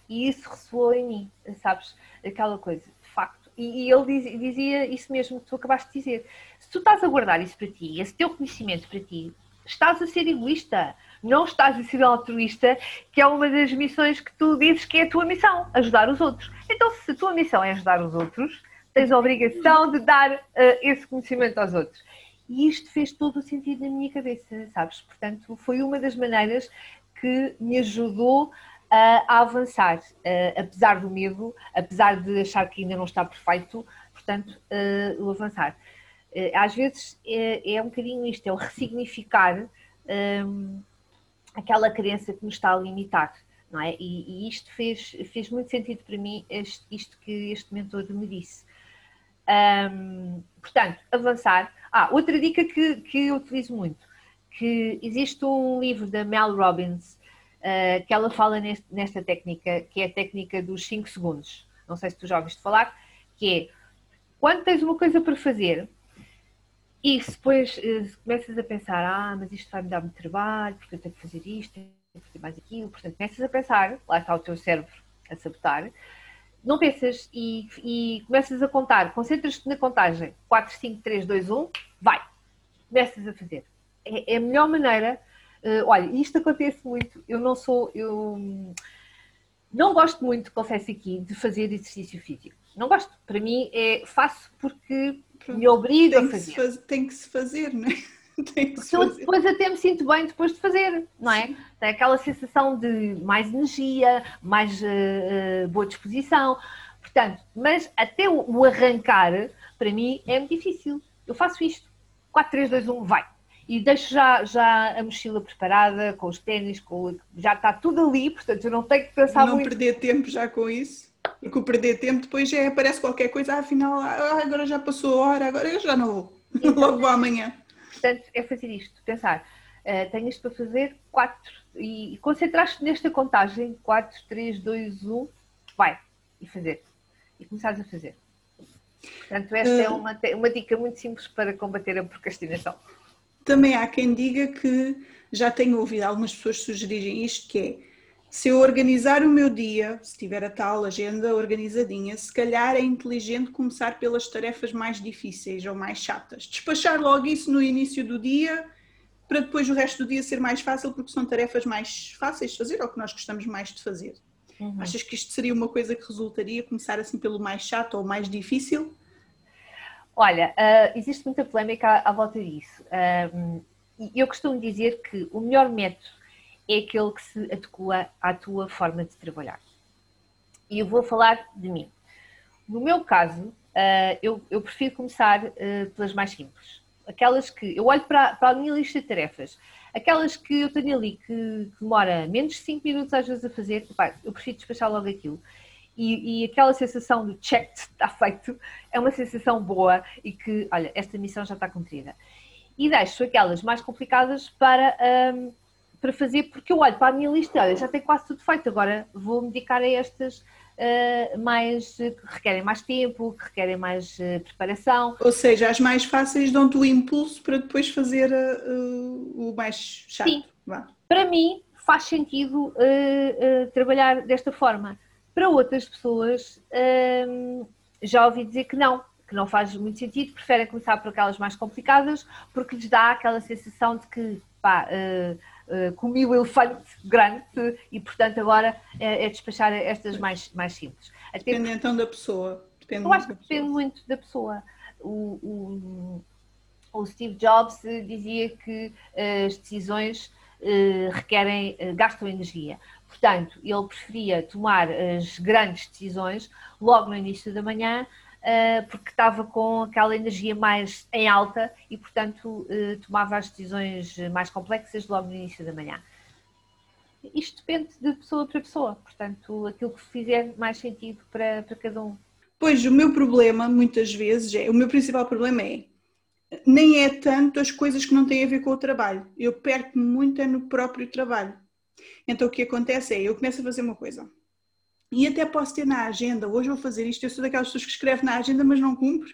E isso ressoou em mim, sabes? Aquela coisa, de facto. E, e ele diz, dizia isso mesmo que tu acabaste de dizer. Se tu estás a guardar isso para ti, esse teu conhecimento para ti, estás a ser egoísta, não estás a ser altruísta, que é uma das missões que tu dizes que é a tua missão, ajudar os outros. Então, se a tua missão é ajudar os outros, tens a obrigação de dar uh, esse conhecimento aos outros. E isto fez todo o sentido na minha cabeça, sabes? Portanto, foi uma das maneiras que me ajudou uh, a avançar, uh, apesar do medo, apesar de achar que ainda não está perfeito, portanto, o avançar. Eh, às vezes é, é, um bocadinho isto, é o ressignificar um, aquela crença que nos está a limitar, não é? E, e isto fez, fez muito sentido para mim, este, isto que este mentor me disse. Um, portanto, avançar. Ah, outra dica que, que eu utilizo muito, que existe um livro da Mel Robbins uh, que ela fala neste, nesta técnica, que é a técnica dos 5 segundos. Não sei se tu já ouviste falar, que é quando tens uma coisa para fazer e se depois uh, começas a pensar, ah, mas isto vai-me dar muito trabalho, porque eu tenho que fazer isto, tenho que fazer mais aquilo, portanto começas a pensar, lá está o teu cérebro a sabotar, não pensas e, e começas a contar, concentras-te na contagem, 4, 5, 3, 2, 1, vai, começas a fazer. É, é a melhor maneira, uh, olha, isto acontece muito, eu não sou, eu não gosto muito, confesso aqui, de fazer exercício físico. Não gosto, para mim é faço porque me obrigo a fazer. Faz, tem que se fazer, não é? [laughs] Tem que se eu depois até me sinto bem depois de fazer, não é? Sim. Tem aquela sensação de mais energia, mais uh, boa disposição. Portanto, mas até o, o arrancar, para mim, é muito difícil. Eu faço isto. 4, 3, 2, 1, vai. E deixo já, já a mochila preparada, com os ténis, com, já está tudo ali, portanto eu não tenho que pensar não muito. Não perder tempo já com isso. Porque o perder tempo depois já aparece qualquer coisa, ah, afinal, ah, agora já passou a hora, agora eu já não vou. [laughs] Logo vou amanhã. Portanto, é fazer isto, pensar, uh, tenho isto para fazer, 4, e, e concentrar-te nesta contagem, 4, 3, 2, 1, vai, e fazer. E começares a fazer. Portanto, esta uh, é uma, uma dica muito simples para combater a procrastinação. Também há quem diga que, já tenho ouvido algumas pessoas sugerirem isto, que é se eu organizar o meu dia, se tiver a tal agenda organizadinha, se calhar é inteligente começar pelas tarefas mais difíceis ou mais chatas. Despachar logo isso no início do dia, para depois o resto do dia ser mais fácil, porque são tarefas mais fáceis de fazer ou que nós gostamos mais de fazer. Uhum. Achas que isto seria uma coisa que resultaria começar assim pelo mais chato ou mais difícil? Olha, uh, existe muita polémica à, à volta disso. Uh, eu costumo dizer que o melhor método é aquele que se adequa à tua forma de trabalhar. E eu vou falar de mim. No meu caso, uh, eu, eu, prefiro começar uh, pelas mais simples. Aquelas que eu olho para, para, a minha lista de tarefas, aquelas que eu tenho ali que, que demora menos de 5 minutos às vezes a fazer, eu prefiro despachar logo aquilo. E, e, aquela sensação de check [laughs] está feito é uma sensação boa e que, olha, esta missão já está cumprida. E deixo aquelas mais complicadas para. Um, para fazer, porque eu olho para a minha lista, olha, já tenho quase tudo feito, agora vou-me dedicar a estas uh, mais que requerem mais tempo, que requerem mais uh, preparação. Ou seja, as mais fáceis dão-te o impulso para depois fazer uh, o mais chato. Sim. Vá. Para mim faz sentido trabalhar desta forma. Para outras pessoas já ouvi dizer que não, que não faz muito sentido, preferem começar por aquelas mais complicadas, porque lhes dá aquela sensação de que pá, uh, uh, comi o elefante grande e, portanto, agora é, é despachar estas mais, mais simples. Até depende porque, então da pessoa. Depende eu acho que depende muito da pessoa. O, o, o, Steve Jobs dizia que uh, as decisões requerem, gastam energia. Portanto, ele preferia tomar as grandes decisões logo no início da manhã porque estava com aquela energia mais em alta e, portanto, uh, tomava as decisões mais complexas logo no início da manhã. Isto depende de pessoa para pessoa, portanto, aquilo que fizer mais sentido para, para cada um. Pois, o meu problema, muitas vezes, é, o meu principal problema é nem é tanto as coisas que não têm a ver com o trabalho. Eu perco muito é no próprio trabalho. Então o que acontece é, eu começo a fazer uma coisa, e até posso ter na agenda, hoje vou fazer isto, eu sou daquelas pessoas que escreve na agenda, mas não cumpre.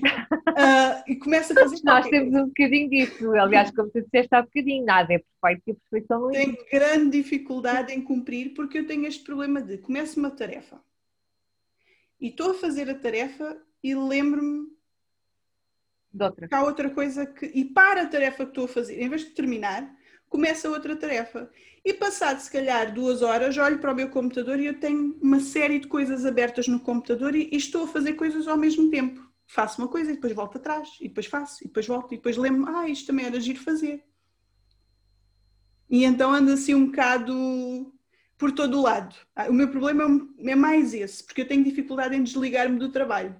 Uh, [laughs] e começa a fazer. Nós temos um bocadinho disso, aliás, como tu disseste há bocadinho, nada é perfeito e a perfeição não Tenho grande dificuldade em cumprir porque eu tenho este problema de começo uma tarefa e estou a fazer a tarefa e lembro-me de outra. que há outra coisa que. e para a tarefa que estou a fazer, em vez de terminar, começa outra tarefa. E passado se calhar duas horas, olho para o meu computador e eu tenho uma série de coisas abertas no computador e, e estou a fazer coisas ao mesmo tempo. Faço uma coisa e depois volto atrás, e depois faço, e depois volto, e depois lembro-me, ah, isto também era giro fazer. E então ando assim um bocado por todo o lado. Ah, o meu problema é, é mais esse, porque eu tenho dificuldade em desligar-me do trabalho.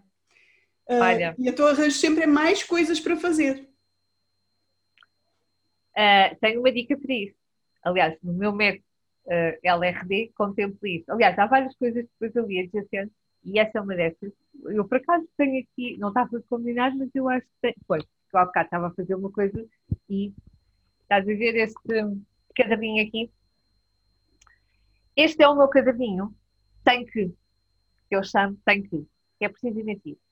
Uh, e então arranjo sempre mais coisas para fazer. Uh, tenho uma dica para isso. Aliás, no meu método uh, LRD contemplo isso. Aliás, há várias coisas depois ali adjacentes e essa é uma dessas. Eu, por acaso, tenho aqui, não estava combinado, mas eu acho que. Pois, eu há bocado estava a fazer uma coisa e estás a ver este caderninho aqui? Este é o meu caderninho, tem que, que eu chamo tem que, que é precisamente isso.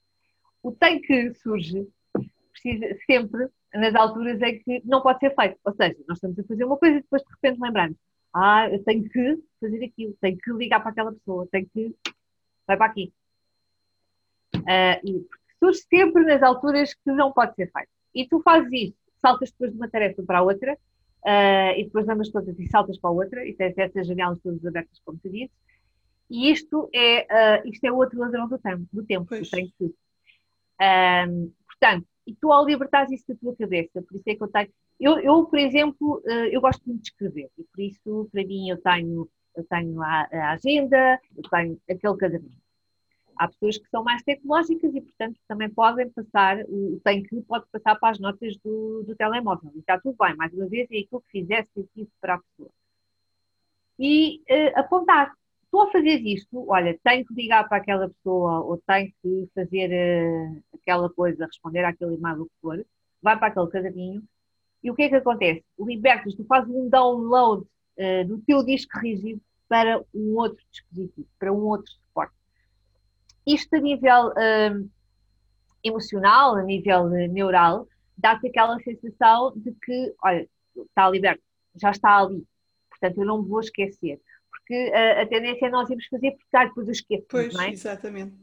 O tem que surge precisa, sempre nas alturas em que não pode ser feito. Ou seja, nós estamos a fazer uma coisa e depois de repente lembramos, ah, eu tenho que fazer aquilo, tenho que ligar para aquela pessoa, tenho que. vai para aqui. Uh, e surge sempre nas alturas que não pode ser feito. E tu fazes isso, saltas depois de uma tarefa para a outra, uh, e depois amas todas e saltas para a outra, e tens essas janelas todas abertas, como tu dizes. E isto é, uh, isto é outro ladrão do tempo, do tempo, pois. tem que. portanto, e tu ao libertares isso da tua cabeça, por isso é que eu tenho. Eu, eu por exemplo, eu gosto muito de escrever, e por isso, para mim, eu tenho, eu tenho a, a agenda, eu tenho aquele caderninho. Há pessoas que são mais tecnológicas e, portanto, também podem passar, o tem que pode passar para as notas do, do telemóvel. E está tudo bem, mais uma vez, é aquilo que fizer sentido para a pessoa. E uh, apontar. Estou a fazer isto, olha, tenho que ligar para aquela pessoa ou tenho que fazer uh, aquela coisa, responder àquele e-mail, o que for, vai para aquele caderninho e o que é que acontece? Libertas, tu fazes um download uh, do teu disco rígido para um outro dispositivo, para um outro suporte. Isto a nível uh, emocional, a nível neural, dá-te aquela sensação de que, olha, está liberto, já está ali, portanto eu não me vou esquecer. Porque uh, a tendência é nós irmos fazer porque ah, depois eu esqueço. Pois, não é? exatamente.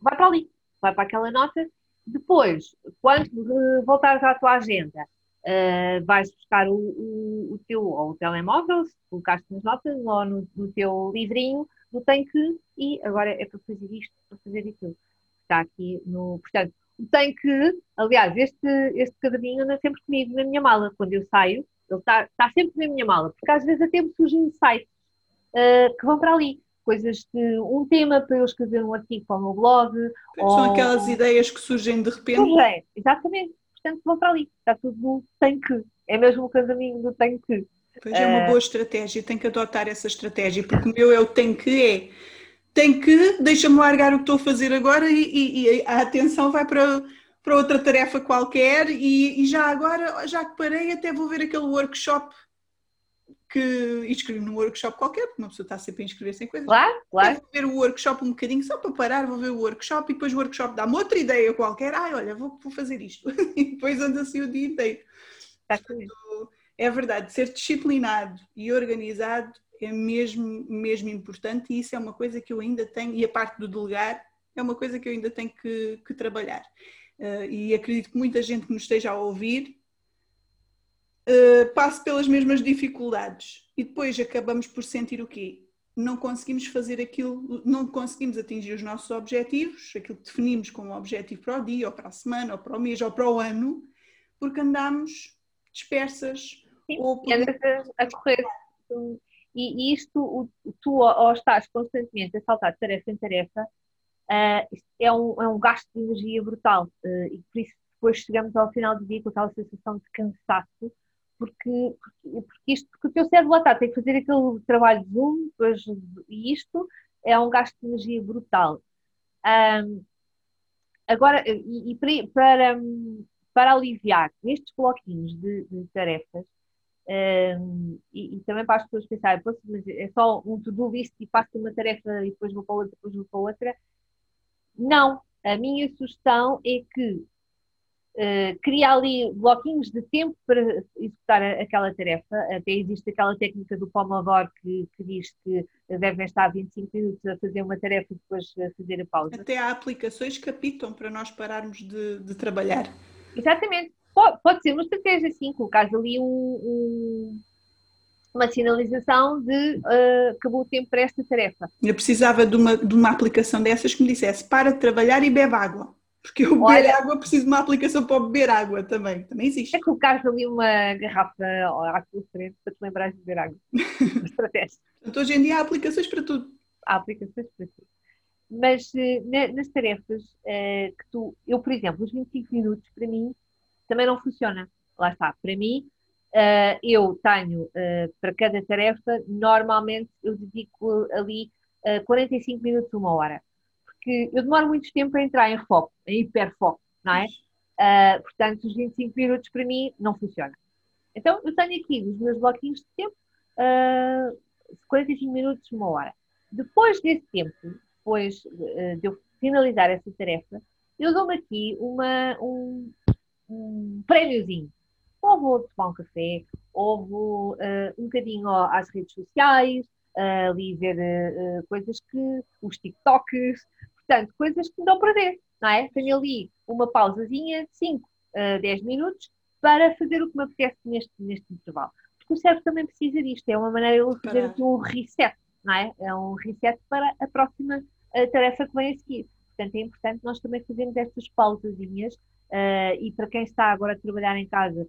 Vai para ali, vai para aquela nota. Depois, quando voltares à tua agenda, uh, vais buscar o, o, o teu ou o telemóvel, se colocaste nas notas, ou no, no teu livrinho, do tem que, e agora é para fazer isto, para fazer aquilo. Está aqui no. Portanto, o tem que, aliás, este, este caderninho anda sempre comigo na minha mala. Quando eu saio, ele está, está sempre na minha mala, porque às vezes até me surgem sites uh, que vão para ali. Coisas de um tema para eu escrever um artigo para o meu blog. São ou... aquelas ideias que surgem de repente. Surgem, exatamente. Portanto, vão para ali. Está tudo no tem que. É mesmo o caderninho do tem que. Pois é uma boa estratégia, tem que adotar essa estratégia, porque o meu é o tem que é. Tem que, deixa-me largar o que estou a fazer agora e, e, e, a atenção vai para, para outra tarefa qualquer e, e, já agora, já que parei, até vou ver aquele workshop que inscrevi num workshop qualquer, porque uma pessoa está sempre a inscrever-se em coisas. Claro, claro. Vou ver o workshop um bocadinho, só para parar, vou ver o workshop e depois o workshop dá-me outra ideia qualquer. Ai, olha, vou, vou fazer isto. [laughs] e depois ando assim o dia inteiro. Portanto, é verdade, ser disciplinado e organizado é mesmo, mesmo importante e isso é uma coisa que eu ainda tenho, e a parte do delegar é uma coisa que eu ainda tenho que, que trabalhar. Uh, e acredito que muita gente que nos esteja a ouvir uh, passe pelas mesmas dificuldades e depois acabamos por sentir o quê? Não conseguimos fazer aquilo, não conseguimos atingir os nossos objetivos, aquilo que definimos como objetivo para o dia, ou para a semana, ou para o mês, ou para o ano, porque andamos dispersas, Sim, ou por... a, correr. E, isto, tu ao estás constantemente a saltar de tarefa em tarefa, uh, é, um, é um gasto de energia brutal. Uh, e por isso depois chegamos ao final do dia com aquela sensação de cansaço, porque, porque, isto, porque o teu cérebro lá está, tem que fazer aquele trabalho de zoom, depois, e isto é um gasto de energia brutal. Um, agora, e, e para, para, aliviar nestes bloquinhos de, de tarefas, um, e, e, também para as pessoas pensarem, é só um to-do list e faço uma tarefa e depois vou para outra, depois vou para outra. Não, a minha sugestão é que uh, cria ali bloquinhos de tempo para executar aquela tarefa. Até existe aquela técnica do Pomodoro que, que diz que devem estar 25 minutos a fazer uma tarefa e depois a fazer a pausa. Até há aplicações que apitam para nós pararmos de, de trabalhar. Exatamente. Pode, pode ser uma estratégia, sim, colocar ali um, um, uma sinalização de uh, acabou o tempo para esta tarefa. Eu precisava de uma, de uma aplicação dessas que me dissesse para de trabalhar e bebe água. Porque eu beber Olha, água preciso de uma aplicação para beber água também. Também existe. É colocar ali uma garrafa à tua frente para te lembrares de beber água. [laughs] estratégia. Então, hoje em dia há aplicações para tudo. Há aplicações para tudo. Mas uh, nas tarefas uh, que tu, eu, por exemplo, os 25 minutos para mim também não funciona. Lá está, para mim, Uh, eu tenho, uh, para cada tarefa, normalmente eu dedico ali uh, 45 minutos, uma hora. Porque eu demoro muito tempo a entrar em foco, em hiperfoco, não é? Uh, portanto, os 25 minutos para mim não funciona. Então, eu tenho aqui nos meus bloquinhos de tempo uh, 45 minutos, uma hora. Depois desse tempo, depois uh, de eu finalizar essa tarefa, eu dou-me aqui uma, um, um prémiozinho ou vou tomar um café, ou vou uh, um bocadinho às redes sociais, uh, ali ver uh, coisas que, os TikToks, portanto, coisas que me dão para ver, não é? Tenho ali uma pausazinha de 5, uh, 10 minutos para fazer o que me apetece neste, neste intervalo. Porque o cérebro também precisa disto, é uma maneira de fazer aqui um reset, não é? É um reset para a próxima tarefa que vem a seguir. Portanto, é importante nós também fazermos estas pausazinhas Uh, e para quem está agora a trabalhar em casa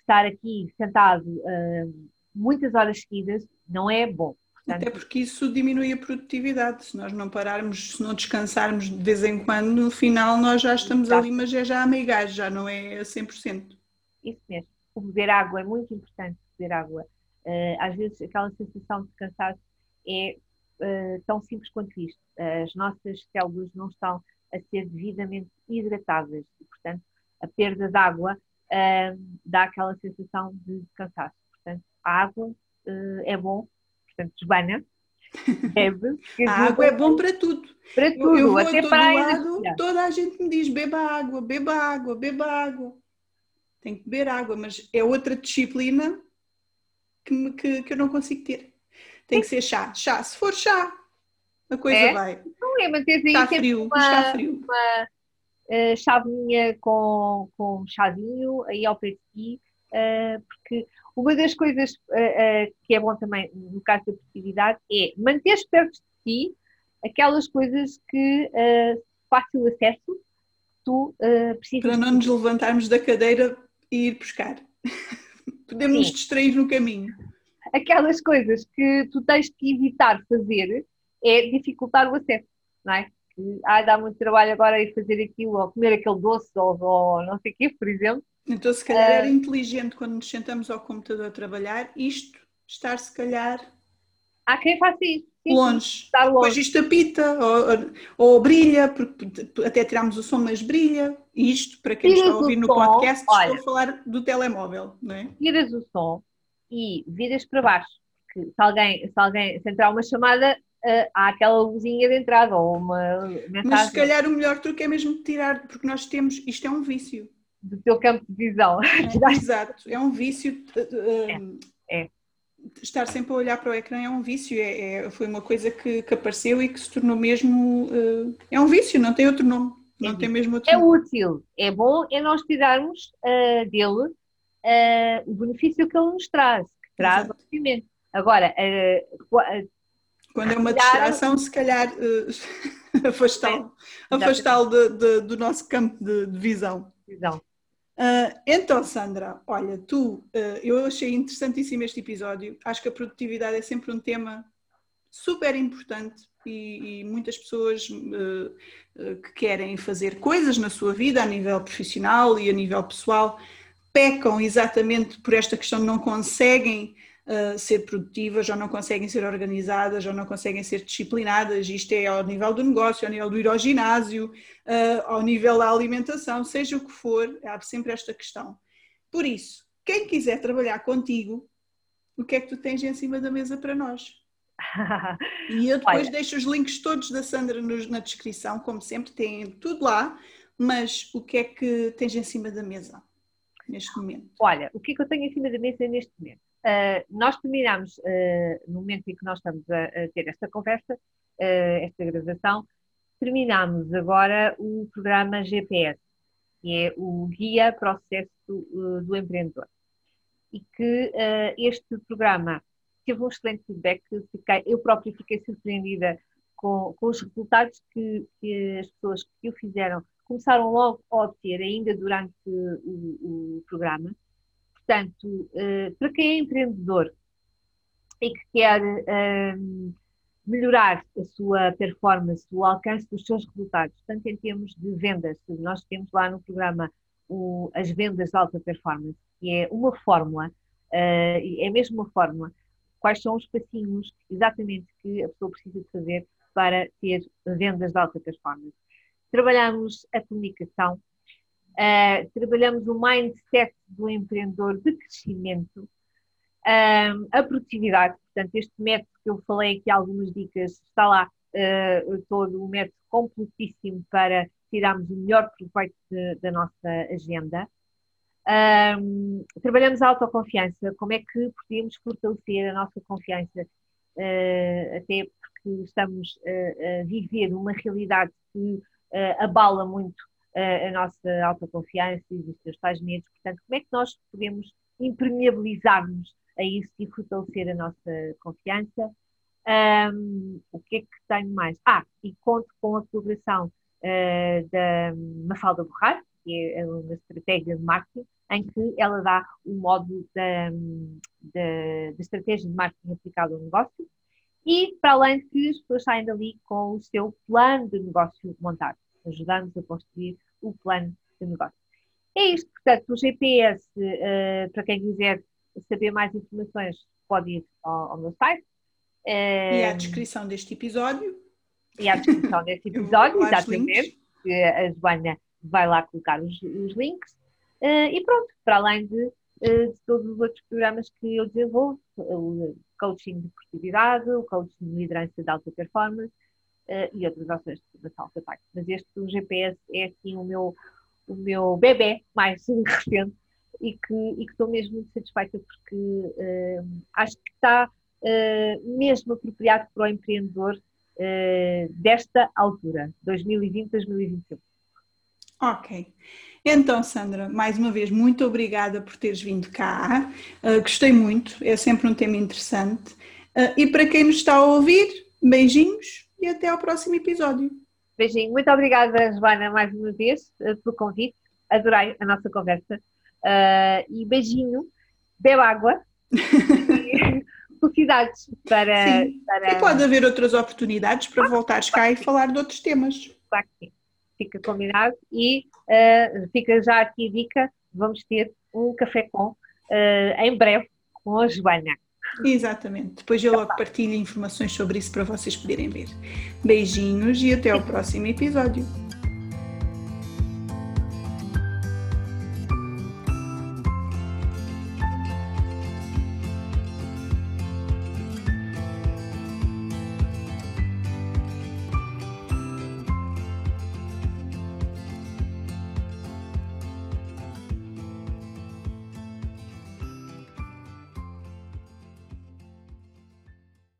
estar aqui sentado uh, muitas horas seguidas não é bom. Até porque isso diminui a produtividade. Se nós não pararmos, se não descansarmos de vez em quando, no final nós já estamos ali, mas é já a meio gás, já não é a 100%. Isso mesmo. O beber água é muito importante, beber água. Uh, às vezes aquela sensação de cansaço é uh, tão simples quanto isto. As nossas células não estão a ser devidamente hidratadas e, portanto, a perda de água uh, dá aquela sensação de cansaço. Portanto, a água é bom, portanto, desbanha, bebe. a água é bom para tudo. Para tudo, eu, eu vou até para lado, toda a gente me diz, beba água, beba água, beba água. Tem que beber água, mas é outra disciplina que, me, que, que eu não consigo ter. Tem que ser chá. Chá, se for chá, a coisa é? vai. Não é, manter está frio, uma, está frio. Uma, uh, chavinha com, com chazinho aí ao pé de ti, uh, porque uma das coisas uh, que é bom também no caso da produtividade é manter perto de ti aquelas coisas que fácil acesso tu precisas. Para não nos levantarmos da cadeira e ir buscar. [laughs] Podemos Sim. nos distrair no caminho. Aquelas coisas que tu tens que evitar fazer é dificultar o acesso, não é? que ah, dá muito trabalho agora ir fazer aquilo, ou comer aquele doce, ou, ou não sei o quê, por exemplo. Então, se calhar era inteligente quando nos sentamos ao computador a trabalhar, isto, estar se calhar. Há quem faça isso. Longe. Estar longe. Depois isto apita, ou, ou, brilha, porque até tiramos o som, mas brilha. Isto, para quem está a ouvir no som, podcast, olha, estou a falar do telemóvel, não é? Tiras o som e viras para baixo. Porque se alguém, se alguém se entrar uma chamada, uh, há aquela luzinha de entrada ou uma mensagem. Mas se calhar o melhor truque é mesmo tirar, porque nós temos, isto é um vício. Do teu campo de visão. É, [laughs] exato, é um vício. Uh, é, é. Estar sempre a olhar para o ecrã é um vício, é, é foi uma coisa que, que, apareceu e que se tornou mesmo. Uh, é um vício, não tem outro nome. Não tem mesmo outro é nome. útil, é bom, é nós tirarmos uh, dele uh, o benefício que ele nos traz, que traz, Exato. obviamente. Agora, quando é uma distração, se calhar [laughs] afastá-lo afastá do nosso campo de, de visão. visão. Uh, então, Sandra, olha, tu, uh, eu achei interessantíssimo este episódio. Acho que a produtividade é sempre um tema super importante e, e muitas pessoas uh, que querem fazer coisas na sua vida a nível profissional e a nível pessoal pecam exatamente por esta questão não conseguem uh, ser produtivas, já não conseguem ser organizadas, já não conseguem ser disciplinadas. Isto é ao nível do negócio, ao nível do ir ao ginásio, uh, ao nível da alimentação, seja o que for, há sempre esta questão. Por isso, quem quiser trabalhar contigo, o que é que tu tens em cima da mesa para nós? [laughs] e eu depois Olha. deixo os links todos da Sandra nos, na descrição, como sempre, tem tudo lá, mas o que é que tens em cima da mesa neste momento? Olha, o que é que eu tenho em cima da mesa neste momento? Uh, nós terminamos, uh, no momento em que nós estamos a, a ter esta conversa, uh, esta gravação, terminamos agora o programa GPS, que é o Guia Processo do Empreendedor. E que este programa teve um excelente feedback, fiquei, eu própria fiquei surpreendida com, com os resultados que, que, as pessoas que o fizeram começaram logo a obter, ainda durante o, o programa Portanto, eh, para quem é empreendedor e que quer ehm, melhorar a sua performance, o alcance dos seus resultados, tanto em termos de vendas, nós temos lá no programa o, as vendas de alta performance, que é uma fórmula é a mesma forma. Quais são os passinhos exatamente que a pessoa precisa de fazer para ter vendas de alta performance? Trabalhamos a comunicação, uh, trabalhamos o mindset do empreendedor de crescimento, uh, a produtividade, portanto, este método que eu falei aqui, algumas dicas, está lá uh, todo o método completíssimo para tirarmos o melhor proveito de, da nossa agenda. Um, trabalhamos a autoconfiança, como é que podemos fortalecer a nossa confiança, uh, até porque estamos uh, a viver uma realidade que uh, abala muito a nossa autoconfiança, existem os tais medos, portanto, como é que nós podemos impermeabilizar-nos a isso e fortalecer a nossa confiança? Um, o que é que tenho mais? Ah, e conto com a colaboração da Mafalda Borrar, que é uma estratégia de marketing, em que ela dá o modo da, da, da estratégia de marketing aplicado ao negócio e, para além de que as pessoas saem dali com o seu plano de negócio montado, ajudando-nos a construir o plano de negócio. É isto, portanto, o GPS, eh, para quem quiser saber mais informações, pode ir ao, ao meu site. E à descrição deste episódio. E à descrição deste [laughs] episódio, exatamente. A Joana vai lá colocar os, os links. Uh, e pronto, para além de, de, todos os outros programas que eu desenvolvo, o coaching de produtividade, o coaching de liderança de alta performance uh, e outras ações de formação que Mas este o GPS é assim o meu, o meu bebê mais [laughs] recente e que, e que estou mesmo muito satisfeita porque acho que está mesmo apropriado para o empreendedor desta altura, 2020-2021. Ok. Então, Sandra, mais uma vez, muito obrigada por teres vindo cá. Uh, gostei muito, é sempre um tema interessante. Uh, e para quem nos está a ouvir, beijinhos e até ao próximo episódio. Beijinho. Muito obrigada, Joana, mais uma vez, uh, pelo convite. Adorei a nossa conversa. e beijinho, bebe água. [laughs] [laughs] felicidades para, para. E pode haver outras oportunidades para voltares cá e falar de outros temas. Claro que sim fica combinado e uh, fica já aqui a dica, vamos ter um café com uh, em breve com a Joana. Exatamente, depois eu logo partilho informações sobre isso para vocês poderem ver. Beijinhos e até ao próximo episódio.